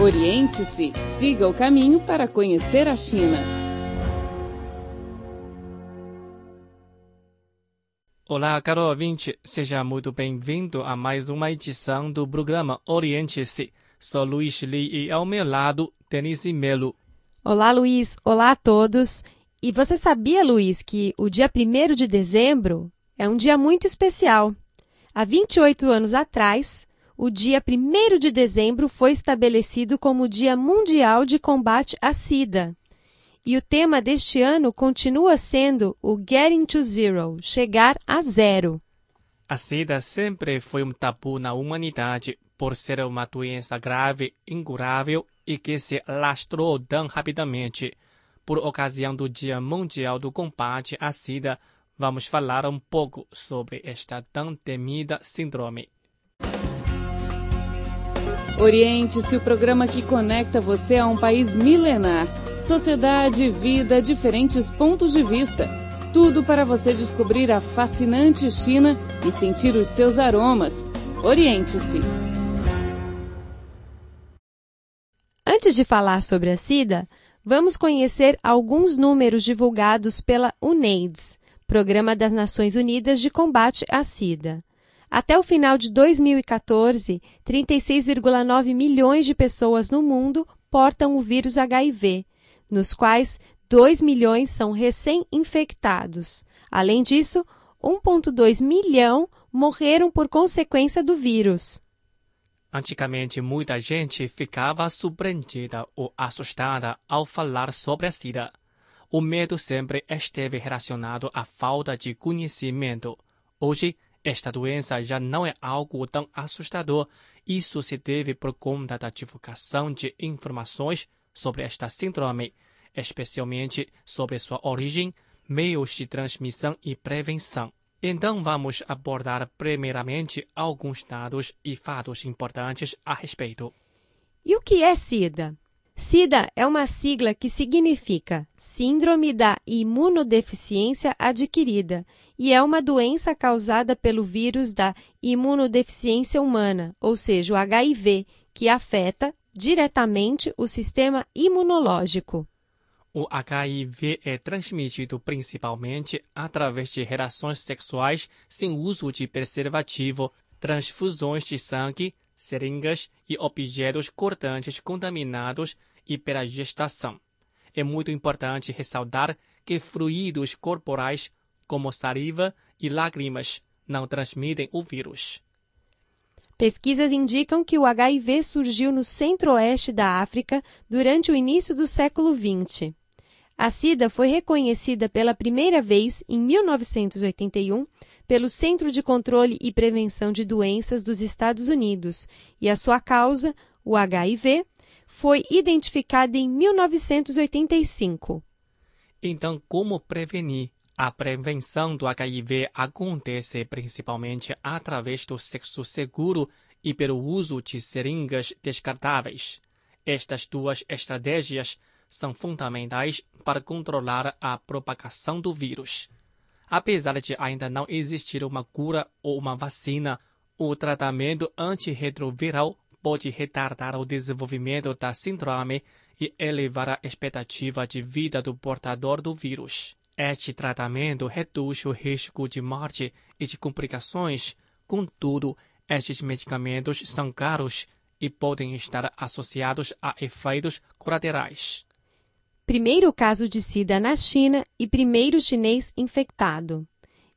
Oriente-se, siga o caminho para conhecer a China. Olá, caro ouvinte, seja muito bem-vindo a mais uma edição do programa Oriente-se. Sou Luiz Li e ao meu lado, Denise Melo. Olá, Luiz. Olá a todos. E você sabia, Luiz, que o dia 1 de dezembro é um dia muito especial? Há 28 anos atrás, o dia 1 de dezembro foi estabelecido como Dia Mundial de Combate à SIDA. E o tema deste ano continua sendo o Getting to Zero chegar a zero. A SIDA sempre foi um tabu na humanidade por ser uma doença grave, incurável e que se lastrou tão rapidamente. Por ocasião do Dia Mundial do Combate à SIDA, vamos falar um pouco sobre esta tão temida síndrome. Oriente-se o programa que conecta você a um país milenar. Sociedade, vida, diferentes pontos de vista. Tudo para você descobrir a fascinante China e sentir os seus aromas. Oriente-se. Antes de falar sobre a SIDA, vamos conhecer alguns números divulgados pela UNAIDS, Programa das Nações Unidas de Combate à SIDA. Até o final de 2014, 36,9 milhões de pessoas no mundo portam o vírus HIV, nos quais 2 milhões são recém-infectados. Além disso, 1,2 milhão morreram por consequência do vírus. Antigamente, muita gente ficava surpreendida ou assustada ao falar sobre a SIDA. O medo sempre esteve relacionado à falta de conhecimento. Hoje, esta doença já não é algo tão assustador. Isso se deve por conta da divulgação de informações sobre esta síndrome, especialmente sobre sua origem, meios de transmissão e prevenção. Então vamos abordar primeiramente alguns dados e fatos importantes a respeito. E o que é SIDA? SIDA é uma sigla que significa Síndrome da Imunodeficiência Adquirida e é uma doença causada pelo vírus da imunodeficiência humana, ou seja, o HIV, que afeta diretamente o sistema imunológico. O HIV é transmitido principalmente através de relações sexuais sem uso de preservativo, transfusões de sangue, seringas e objetos cortantes contaminados e pela gestação. É muito importante ressaltar que fluidos corporais, como saliva e lágrimas, não transmitem o vírus. Pesquisas indicam que o HIV surgiu no centro-oeste da África durante o início do século XX. A SIDA foi reconhecida pela primeira vez em 1981 pelo Centro de Controle e Prevenção de Doenças dos Estados Unidos e a sua causa, o HIV, foi identificada em 1985. Então, como prevenir? A prevenção do HIV acontece principalmente através do sexo seguro e pelo uso de seringas descartáveis. Estas duas estratégias são fundamentais para controlar a propagação do vírus. Apesar de ainda não existir uma cura ou uma vacina, o tratamento antirretroviral pode retardar o desenvolvimento da síndrome e elevar a expectativa de vida do portador do vírus. Este tratamento reduz o risco de morte e de complicações. Contudo, estes medicamentos são caros e podem estar associados a efeitos colaterais primeiro caso de SIDA na China e primeiro chinês infectado.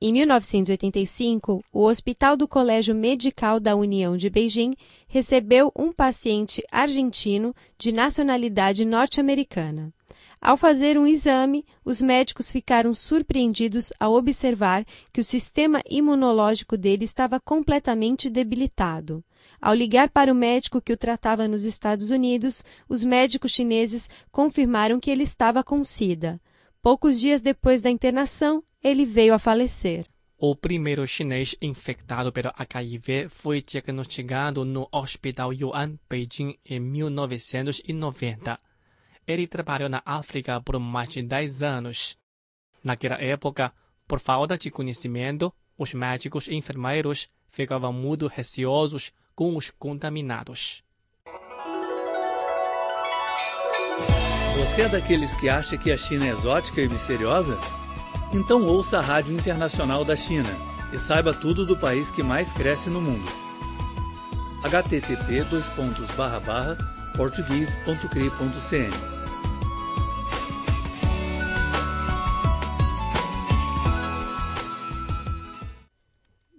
Em 1985, o Hospital do Colégio Medical da União de Beijing recebeu um paciente argentino de nacionalidade norte-americana. Ao fazer um exame, os médicos ficaram surpreendidos ao observar que o sistema imunológico dele estava completamente debilitado. Ao ligar para o médico que o tratava nos Estados Unidos, os médicos chineses confirmaram que ele estava com SIDA. Poucos dias depois da internação, ele veio a falecer. O primeiro chinês infectado pelo HIV foi diagnosticado no Hospital Yuan, Beijing, em 1990. Ele trabalhou na África por mais de 10 anos. Naquela época, por falta de conhecimento, os médicos e enfermeiros ficavam muito receosos com os contaminados. Você é daqueles que acha que a China é exótica e misteriosa? Então ouça a Rádio Internacional da China e saiba tudo do país que mais cresce no mundo. http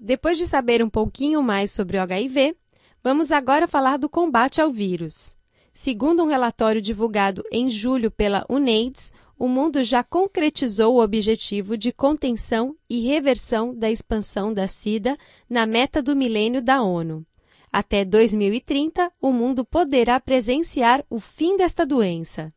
Depois de saber um pouquinho mais sobre o HIV, vamos agora falar do combate ao vírus. Segundo um relatório divulgado em julho pela UNAIDS, o mundo já concretizou o objetivo de contenção e reversão da expansão da SIDA na meta do milênio da ONU. Até 2030, o mundo poderá presenciar o fim desta doença.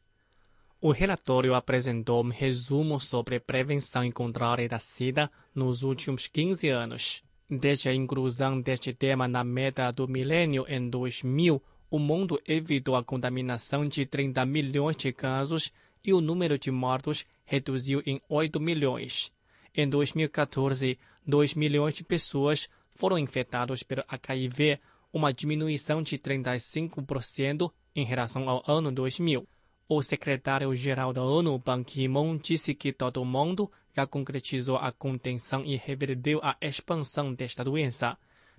O relatório apresentou um resumo sobre prevenção e controle da SIDA nos últimos 15 anos. Desde a inclusão deste tema na meta do milênio em 2000, o mundo evitou a contaminação de 30 milhões de casos e o número de mortos reduziu em 8 milhões. Em 2014, 2 milhões de pessoas foram infectadas pelo HIV, uma diminuição de 35% em relação ao ano 2000. O secretário-geral da ONU, Ban Ki-moon, disse que todo mundo já concretizou a contenção e reverteu a expansão desta doença.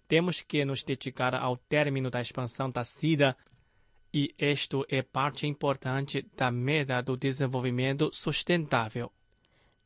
Temos que nos dedicar ao término da expansão da SIDA e isto é parte importante da meta do desenvolvimento sustentável.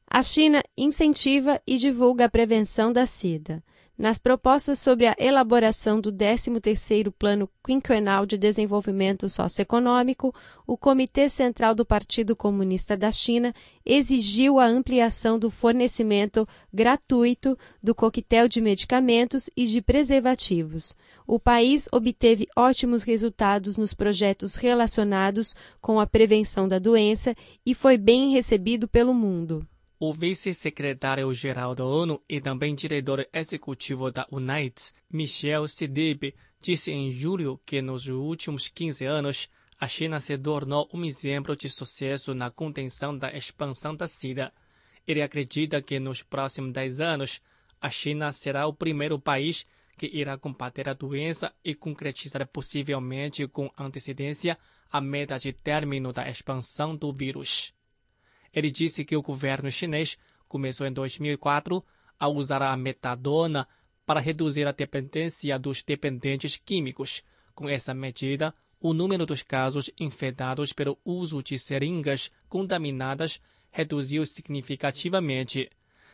A China incentiva e divulga a prevenção da SIDA. Nas propostas sobre a elaboração do 13º Plano Quinquenal de Desenvolvimento Socioeconômico, o Comitê Central do Partido Comunista da China exigiu a ampliação do fornecimento gratuito do coquetel de medicamentos e de preservativos. O país obteve ótimos resultados nos projetos relacionados com a prevenção da doença e foi bem recebido pelo mundo. O vice-secretário-geral da ONU e também diretor executivo da UNAIDS, Michel Sidib, disse em julho que nos últimos 15 anos, a China se tornou um exemplo de sucesso na contenção da expansão da SIDA. Ele acredita que nos próximos 10 anos, a China será o primeiro país que irá combater a doença e concretizar possivelmente com antecedência a meta de término da expansão do vírus. Ele disse que o governo chinês começou em 2004 a usar a metadona para reduzir a dependência dos dependentes químicos. Com essa medida, o número dos casos infectados pelo uso de seringas contaminadas reduziu significativamente.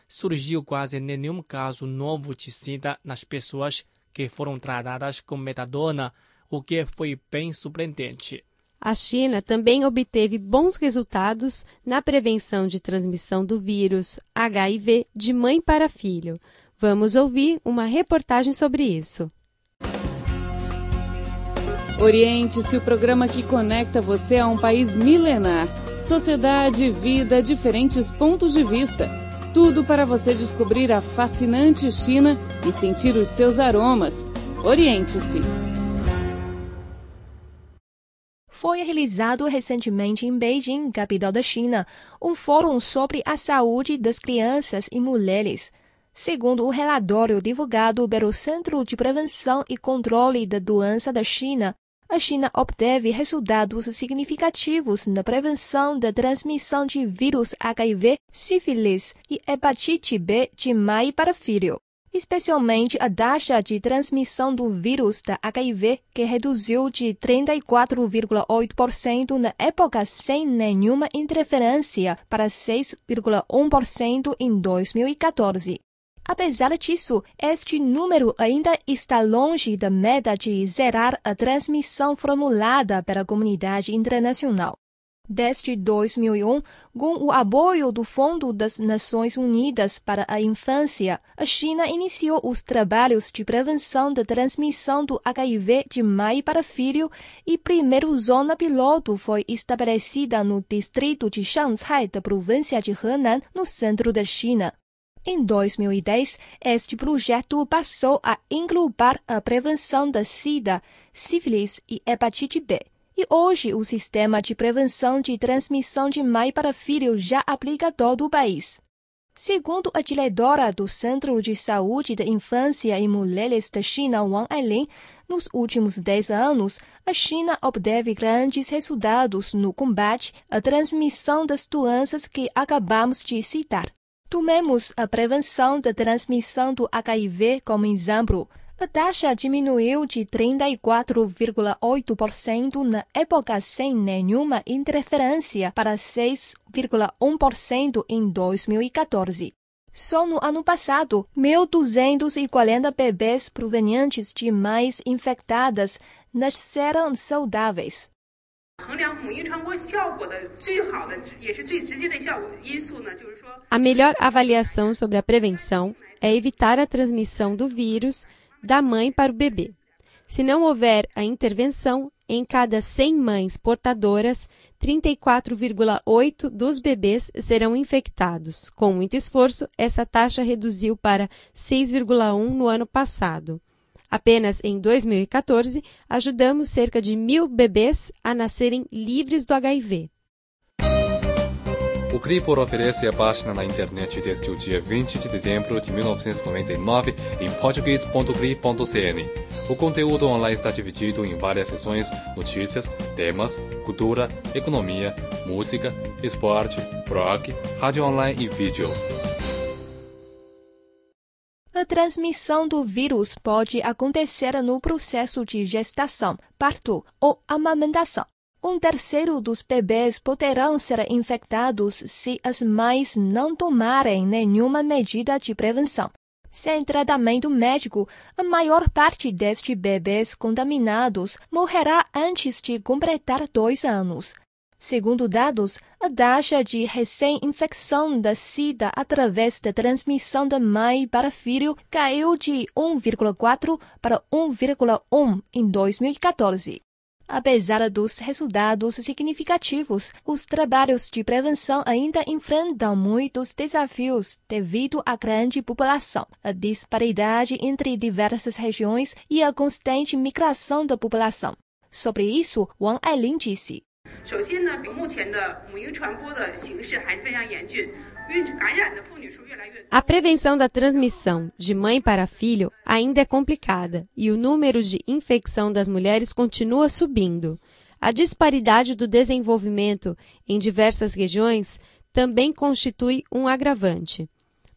Surgiu quase nenhum caso novo de SIDA nas pessoas que foram tratadas com metadona, o que foi bem surpreendente. A China também obteve bons resultados na prevenção de transmissão do vírus HIV de mãe para filho. Vamos ouvir uma reportagem sobre isso. Oriente-se o programa que conecta você a um país milenar. Sociedade, vida, diferentes pontos de vista. Tudo para você descobrir a fascinante China e sentir os seus aromas. Oriente-se. Foi realizado recentemente em Beijing, capital da China, um fórum sobre a saúde das crianças e mulheres. Segundo o relatório divulgado pelo Centro de Prevenção e Controle da Doença da China, a China obteve resultados significativos na prevenção da transmissão de vírus HIV, sífilis e hepatite B de mãe para filho especialmente a taxa de transmissão do vírus da HIV, que reduziu de 34,8% na época sem nenhuma interferência para 6,1% em 2014. Apesar disso, este número ainda está longe da meta de zerar a transmissão formulada pela comunidade internacional. Desde 2001, com o apoio do Fundo das Nações Unidas para a Infância, a China iniciou os trabalhos de prevenção da transmissão do HIV de mãe para filho e primeiro zona piloto foi estabelecida no distrito de Shanghai da província de Henan, no centro da China. Em 2010, este projeto passou a englobar a prevenção da SIDA, sífilis e hepatite B e hoje o sistema de prevenção de transmissão de mãe para filho já aplica todo o país. Segundo a diretora do Centro de Saúde da Infância e Mulheres da China, Wang Ailin, nos últimos 10 anos, a China obteve grandes resultados no combate à transmissão das doenças que acabamos de citar. Tomemos a prevenção da transmissão do HIV como exemplo. A taxa diminuiu de 34,8% na época sem nenhuma interferência para 6,1% em 2014. Só no ano passado, 1.240 bebês provenientes de mães infectadas nasceram saudáveis. A melhor avaliação sobre a prevenção é evitar a transmissão do vírus da mãe para o bebê. Se não houver a intervenção, em cada 100 mães portadoras, 34,8 dos bebês serão infectados. Com muito esforço, essa taxa reduziu para 6,1 no ano passado. Apenas em 2014, ajudamos cerca de mil bebês a nascerem livres do HIV. O Cripor oferece a página na internet desde o dia 20 de dezembro de 1999 em português.cri.cn. O conteúdo online está dividido em várias seções, notícias, temas, cultura, economia, música, esporte, blog, rádio online e vídeo. A transmissão do vírus pode acontecer no processo de gestação, parto ou amamentação. Um terceiro dos bebês poderão ser infectados se as mães não tomarem nenhuma medida de prevenção. Sem tratamento médico, a maior parte destes bebês contaminados morrerá antes de completar dois anos. Segundo dados, a taxa de recém-infecção da SIDA através da transmissão da mãe para filho caiu de 1,4 para 1,1 em 2014. Apesar dos resultados significativos, os trabalhos de prevenção ainda enfrentam muitos desafios devido à grande população, a disparidade entre diversas regiões e a constante migração da população. Sobre isso, Wang Ailin disse. 首先呢，目前的母婴传播的形势还是非常严峻。 a prevenção da transmissão de mãe para filho ainda é complicada e o número de infecção das mulheres continua subindo. A disparidade do desenvolvimento em diversas regiões também constitui um agravante.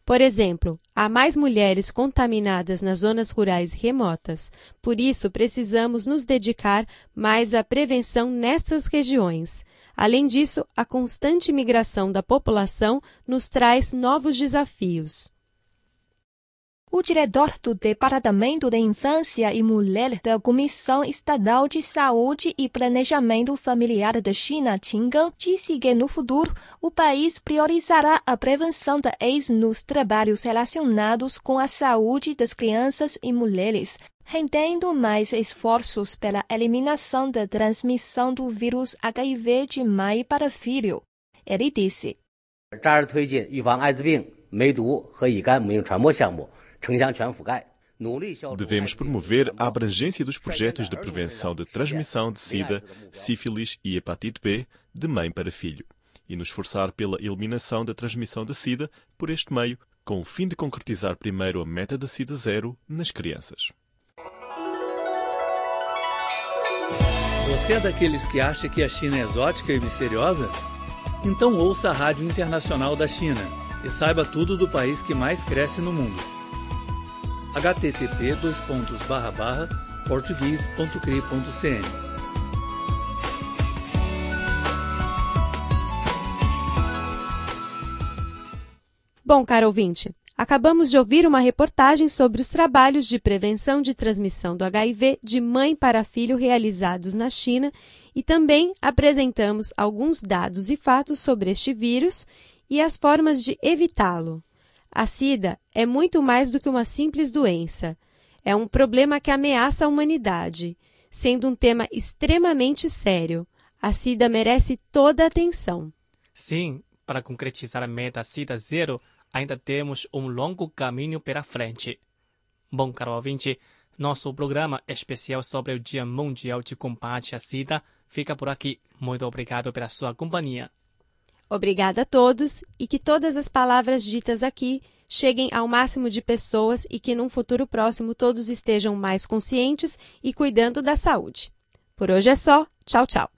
Por exemplo, há mais mulheres contaminadas nas zonas rurais remotas, por isso precisamos nos dedicar mais à prevenção nessas regiões. Além disso, a constante migração da população nos traz novos desafios. O diretor do Departamento de Infância e Mulher da Comissão Estadual de Saúde e Planejamento Familiar da China, Qin Gang, disse que no futuro o país priorizará a prevenção da AIDS nos trabalhos relacionados com a saúde das crianças e mulheres, rendendo mais esforços pela eliminação da transmissão do vírus HIV de mãe para filho. Ele disse: Devemos promover a abrangência dos projetos de prevenção de transmissão de SIDA, sífilis e hepatite B de mãe para filho e nos esforçar pela eliminação da transmissão de SIDA por este meio, com o fim de concretizar primeiro a meta de SIDA zero nas crianças. Você é daqueles que acha que a China é exótica e misteriosa? Então ouça a Rádio Internacional da China e saiba tudo do país que mais cresce no mundo. Http português.cri.cn Bom, caro ouvinte, Acabamos de ouvir uma reportagem sobre os trabalhos de prevenção de transmissão do HIV de mãe para filho realizados na China e também apresentamos alguns dados e fatos sobre este vírus e as formas de evitá-lo. A SIDA é muito mais do que uma simples doença. É um problema que ameaça a humanidade, sendo um tema extremamente sério. A SIDA merece toda a atenção. Sim, para concretizar a meta SIDA zero, ainda temos um longo caminho pela frente. Bom, caro ouvinte, nosso programa especial sobre o Dia Mundial de Combate à SIDA fica por aqui. Muito obrigado pela sua companhia. Obrigada a todos e que todas as palavras ditas aqui cheguem ao máximo de pessoas e que num futuro próximo todos estejam mais conscientes e cuidando da saúde. Por hoje é só. Tchau, tchau.